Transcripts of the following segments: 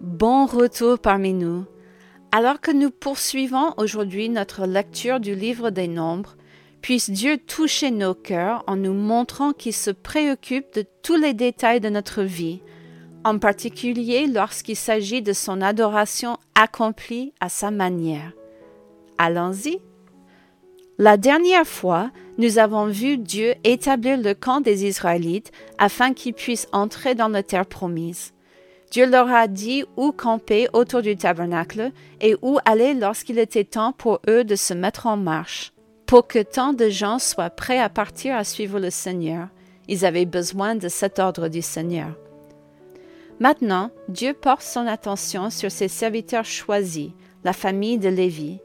Bon retour parmi nous. Alors que nous poursuivons aujourd'hui notre lecture du livre des Nombres, puisse Dieu toucher nos cœurs en nous montrant qu'il se préoccupe de tous les détails de notre vie, en particulier lorsqu'il s'agit de son adoration accomplie à sa manière. Allons-y. La dernière fois, nous avons vu Dieu établir le camp des Israélites afin qu'ils puissent entrer dans la terre promise. Dieu leur a dit où camper autour du tabernacle et où aller lorsqu'il était temps pour eux de se mettre en marche. Pour que tant de gens soient prêts à partir à suivre le Seigneur, ils avaient besoin de cet ordre du Seigneur. Maintenant, Dieu porte son attention sur ses serviteurs choisis, la famille de Lévi.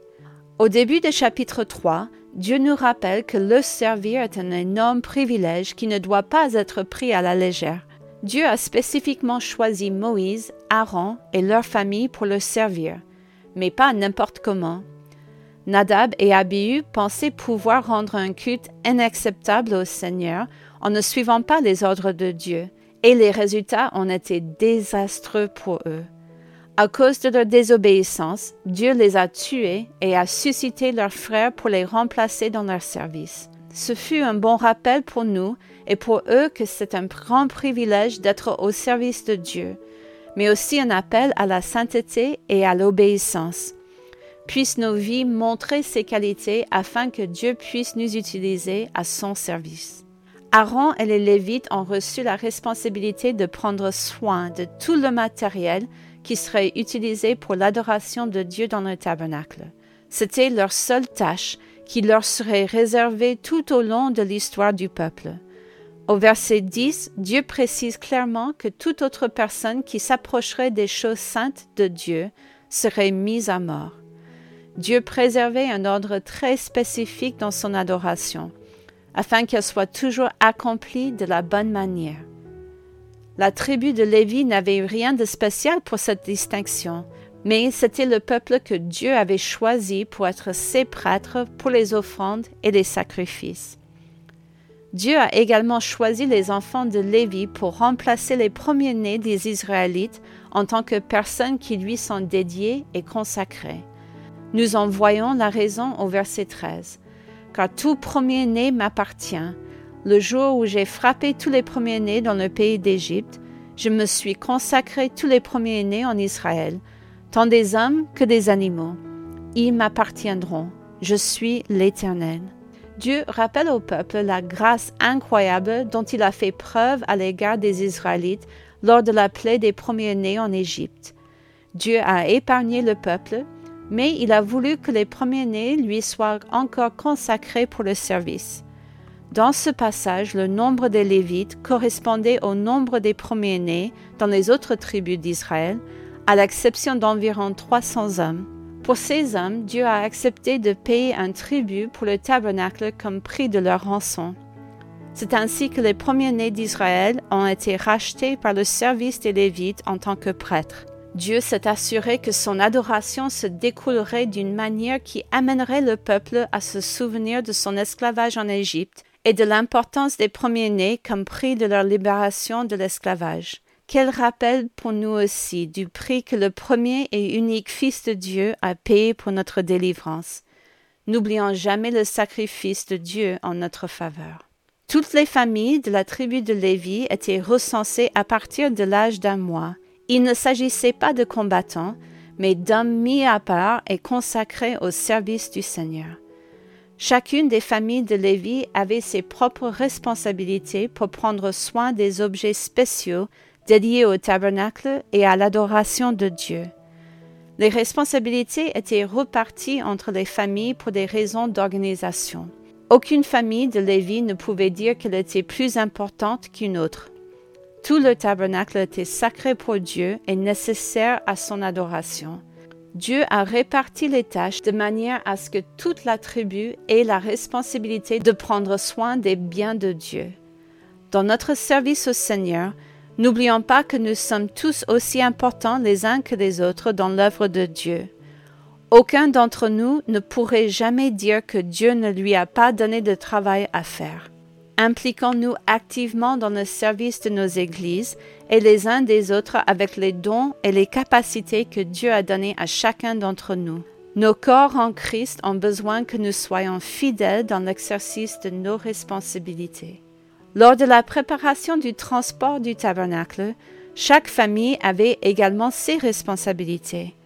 Au début du chapitre 3, Dieu nous rappelle que le servir est un énorme privilège qui ne doit pas être pris à la légère. Dieu a spécifiquement choisi Moïse, Aaron et leur famille pour le servir, mais pas n'importe comment. Nadab et Abihu pensaient pouvoir rendre un culte inacceptable au Seigneur en ne suivant pas les ordres de Dieu, et les résultats ont été désastreux pour eux. À cause de leur désobéissance, Dieu les a tués et a suscité leurs frères pour les remplacer dans leur service. Ce fut un bon rappel pour nous et pour eux que c'est un grand privilège d'être au service de Dieu, mais aussi un appel à la sainteté et à l'obéissance. Puissent nos vies montrer ces qualités afin que Dieu puisse nous utiliser à son service. Aaron et les Lévites ont reçu la responsabilité de prendre soin de tout le matériel qui serait utilisé pour l'adoration de Dieu dans le tabernacle. C'était leur seule tâche qui leur serait réservée tout au long de l'histoire du peuple. Au verset 10, Dieu précise clairement que toute autre personne qui s'approcherait des choses saintes de Dieu serait mise à mort. Dieu préservait un ordre très spécifique dans son adoration, afin qu'elle soit toujours accomplie de la bonne manière. La tribu de Lévi n'avait rien de spécial pour cette distinction, mais c'était le peuple que Dieu avait choisi pour être ses prêtres pour les offrandes et les sacrifices. Dieu a également choisi les enfants de Lévi pour remplacer les premiers-nés des Israélites en tant que personnes qui lui sont dédiées et consacrées. Nous en voyons la raison au verset 13. Car tout premier-né m'appartient. Le jour où j'ai frappé tous les premiers-nés dans le pays d'Égypte, je me suis consacré tous les premiers-nés en Israël, tant des hommes que des animaux. Ils m'appartiendront. Je suis l'Éternel. Dieu rappelle au peuple la grâce incroyable dont il a fait preuve à l'égard des Israélites lors de la plaie des premiers-nés en Égypte. Dieu a épargné le peuple, mais il a voulu que les premiers-nés lui soient encore consacrés pour le service. Dans ce passage, le nombre des Lévites correspondait au nombre des premiers-nés dans les autres tribus d'Israël, à l'exception d'environ 300 hommes. Pour ces hommes, Dieu a accepté de payer un tribut pour le tabernacle comme prix de leur rançon. C'est ainsi que les premiers-nés d'Israël ont été rachetés par le service des Lévites en tant que prêtres. Dieu s'est assuré que son adoration se découlerait d'une manière qui amènerait le peuple à se souvenir de son esclavage en Égypte et de l'importance des premiers-nés comme prix de leur libération de l'esclavage. Quel rappel pour nous aussi du prix que le premier et unique Fils de Dieu a payé pour notre délivrance. N'oublions jamais le sacrifice de Dieu en notre faveur. Toutes les familles de la tribu de Lévi étaient recensées à partir de l'âge d'un mois. Il ne s'agissait pas de combattants, mais d'hommes mis à part et consacrés au service du Seigneur. Chacune des familles de Lévi avait ses propres responsabilités pour prendre soin des objets spéciaux dédiés au tabernacle et à l'adoration de Dieu. Les responsabilités étaient reparties entre les familles pour des raisons d'organisation. Aucune famille de Lévi ne pouvait dire qu'elle était plus importante qu'une autre. Tout le tabernacle était sacré pour Dieu et nécessaire à son adoration. Dieu a réparti les tâches de manière à ce que toute la tribu ait la responsabilité de prendre soin des biens de Dieu. Dans notre service au Seigneur, N'oublions pas que nous sommes tous aussi importants les uns que les autres dans l'œuvre de Dieu. Aucun d'entre nous ne pourrait jamais dire que Dieu ne lui a pas donné de travail à faire. Impliquons-nous activement dans le service de nos églises et les uns des autres avec les dons et les capacités que Dieu a donnés à chacun d'entre nous. Nos corps en Christ ont besoin que nous soyons fidèles dans l'exercice de nos responsabilités. Lors de la préparation du transport du tabernacle, chaque famille avait également ses responsabilités.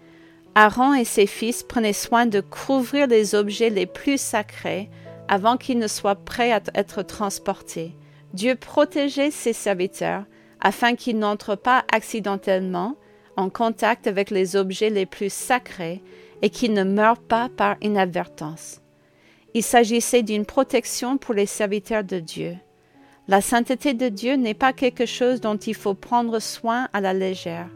Aaron et ses fils prenaient soin de couvrir les objets les plus sacrés avant qu'ils ne soient prêts à être transportés. Dieu protégeait ses serviteurs afin qu'ils n'entrent pas accidentellement en contact avec les objets les plus sacrés et qu'ils ne meurent pas par inadvertance. Il s'agissait d'une protection pour les serviteurs de Dieu. La sainteté de Dieu n'est pas quelque chose dont il faut prendre soin à la légère.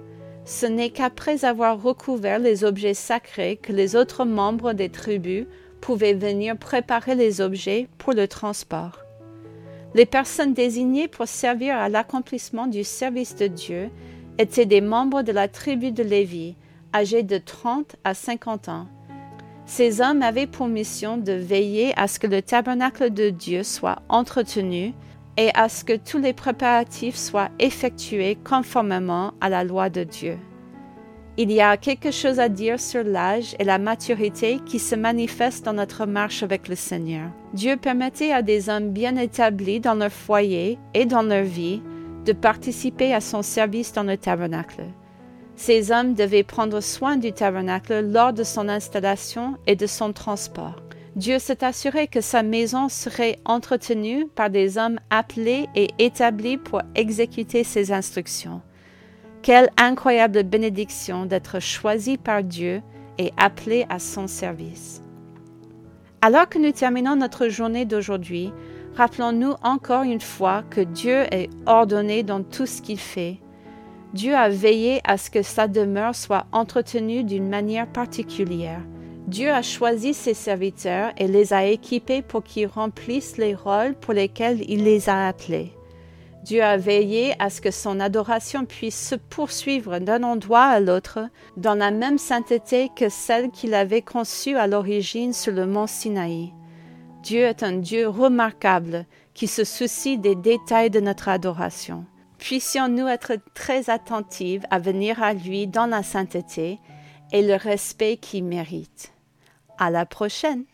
Ce n'est qu'après avoir recouvert les objets sacrés que les autres membres des tribus pouvaient venir préparer les objets pour le transport. Les personnes désignées pour servir à l'accomplissement du service de Dieu étaient des membres de la tribu de Lévi, âgés de 30 à 50 ans. Ces hommes avaient pour mission de veiller à ce que le tabernacle de Dieu soit entretenu et à ce que tous les préparatifs soient effectués conformément à la loi de Dieu. Il y a quelque chose à dire sur l'âge et la maturité qui se manifestent dans notre marche avec le Seigneur. Dieu permettait à des hommes bien établis dans leur foyer et dans leur vie de participer à son service dans le tabernacle. Ces hommes devaient prendre soin du tabernacle lors de son installation et de son transport. Dieu s'est assuré que sa maison serait entretenue par des hommes appelés et établis pour exécuter ses instructions. Quelle incroyable bénédiction d'être choisi par Dieu et appelé à son service. Alors que nous terminons notre journée d'aujourd'hui, rappelons-nous encore une fois que Dieu est ordonné dans tout ce qu'il fait. Dieu a veillé à ce que sa demeure soit entretenue d'une manière particulière. Dieu a choisi ses serviteurs et les a équipés pour qu'ils remplissent les rôles pour lesquels il les a appelés. Dieu a veillé à ce que son adoration puisse se poursuivre d'un endroit à l'autre dans la même sainteté que celle qu'il avait conçue à l'origine sur le mont Sinaï. Dieu est un Dieu remarquable qui se soucie des détails de notre adoration. Puissions-nous être très attentifs à venir à lui dans la sainteté et le respect qu'il mérite. À la prochaine!